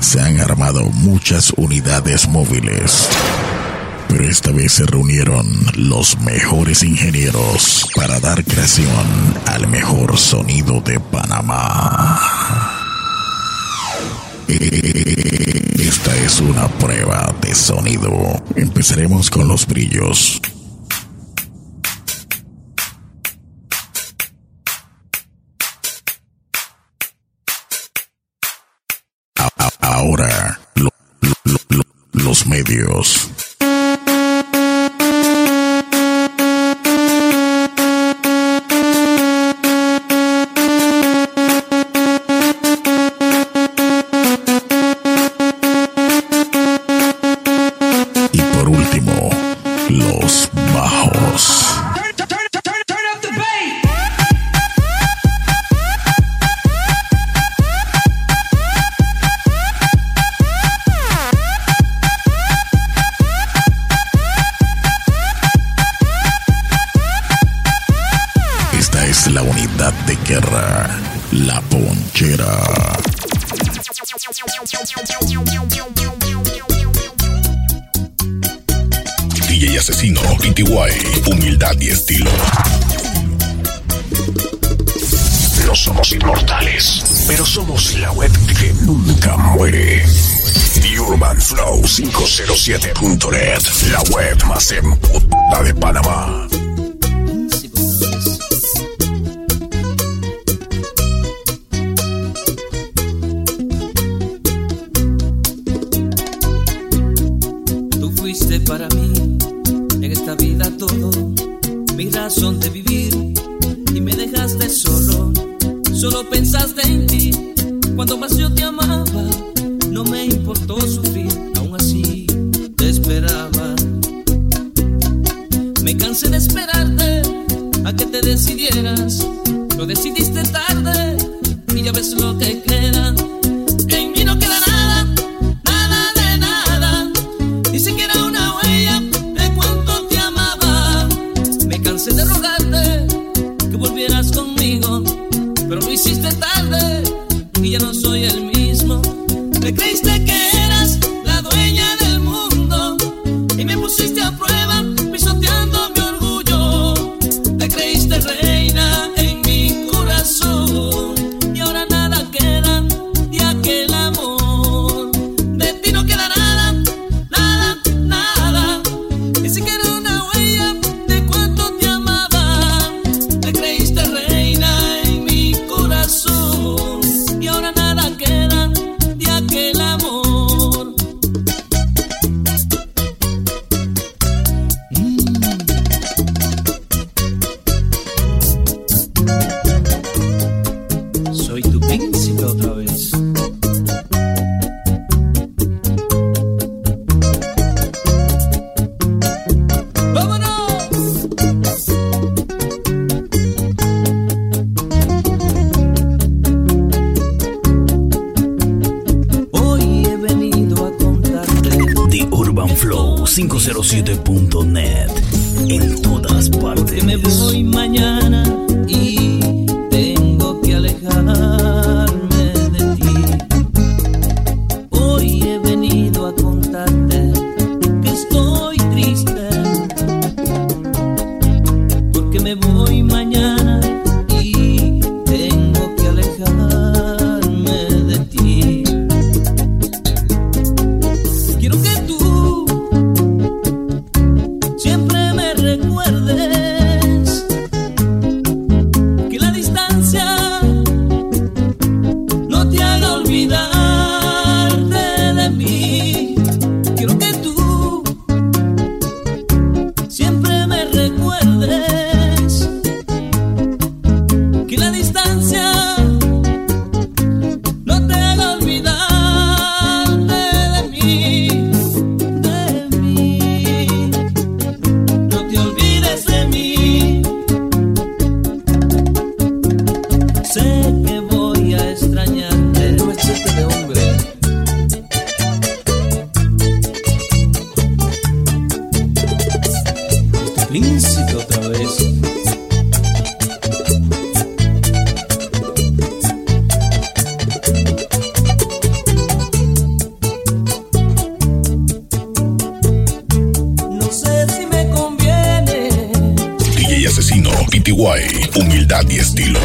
se han armado muchas unidades móviles. Pero esta vez se reunieron los mejores ingenieros para dar creación al mejor sonido de Panamá. Esta es una prueba de sonido. Empezaremos con los brillos. Medios. DJ Asesino, PTY, humildad y estilo. No somos inmortales, pero somos la web que nunca muere. The Urban Flow 507.net, la web más en puta de Panamá. razón de vivir y me dejaste solo. Solo pensaste en ti cuando más yo White, humildad y estilo.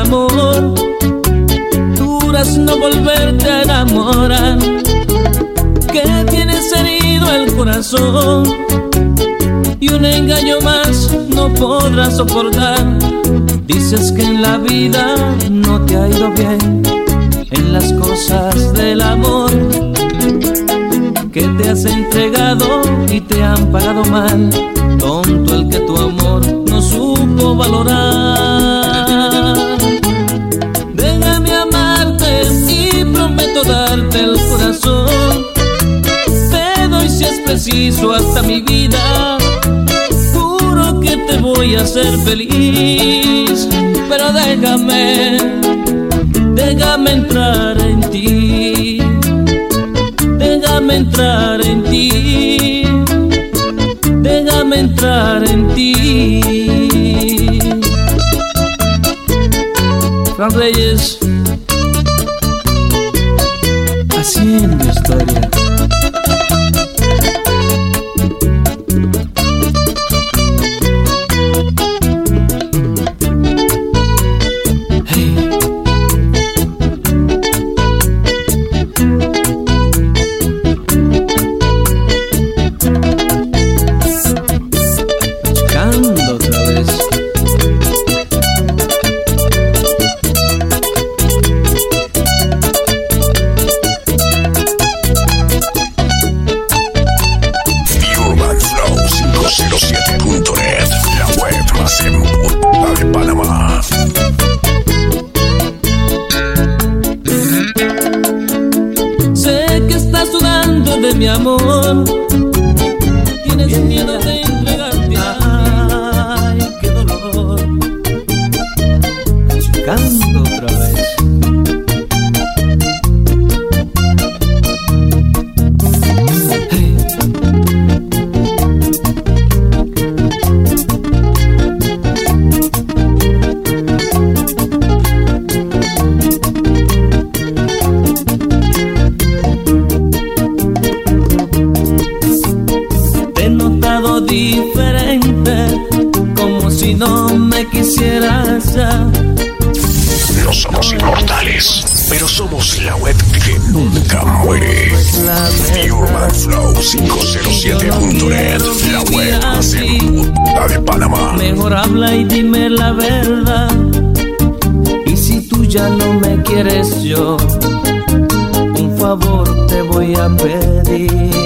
Amor, duras no volverte a enamorar, que tienes herido el corazón y un engaño más no podrás soportar. Dices que en la vida no te ha ido bien en las cosas del amor que te has entregado y te han pagado mal. Tonto el que tu amor no supo valorar. Preciso hasta mi vida. Juro que te voy a hacer feliz. Pero déjame, déjame entrar en ti déjame entrar en ti, déjame entrar en ti. Juan Reyes, mi amor. Tienes miedo de No somos inmortales, pero somos la web que nunca muere. The Urban Flow 507.net, la web más de Panamá. Mejor habla y dime la verdad. Y si tú ya no me quieres yo, un favor te voy a pedir.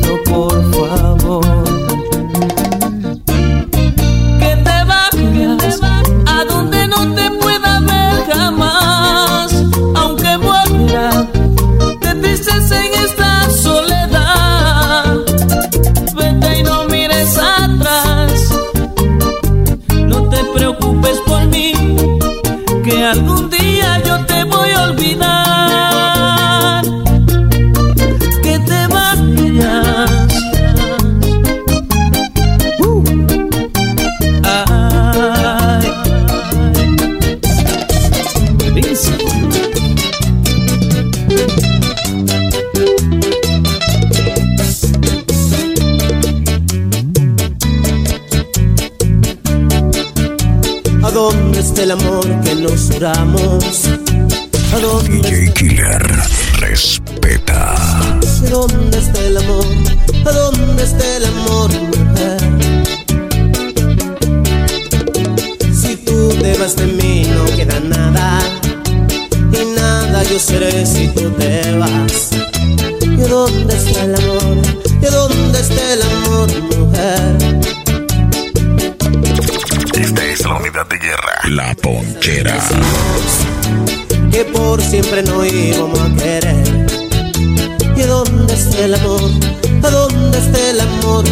por favor. es el amor que nos juramos. ¿A dónde DJ Killer respeta. ¿Dónde está el amor? ¿A dónde está el amor, mujer? Si tú te vas de mí no queda nada. Y nada yo seré si tú te vas. ¿Y dónde está el amor? ¿Y dónde está el amor, mujer? La Ponchera. Que por siempre no íbamos a querer. ¿Y dónde está el amor? ¿A dónde está el amor.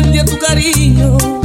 frente a tu cariño.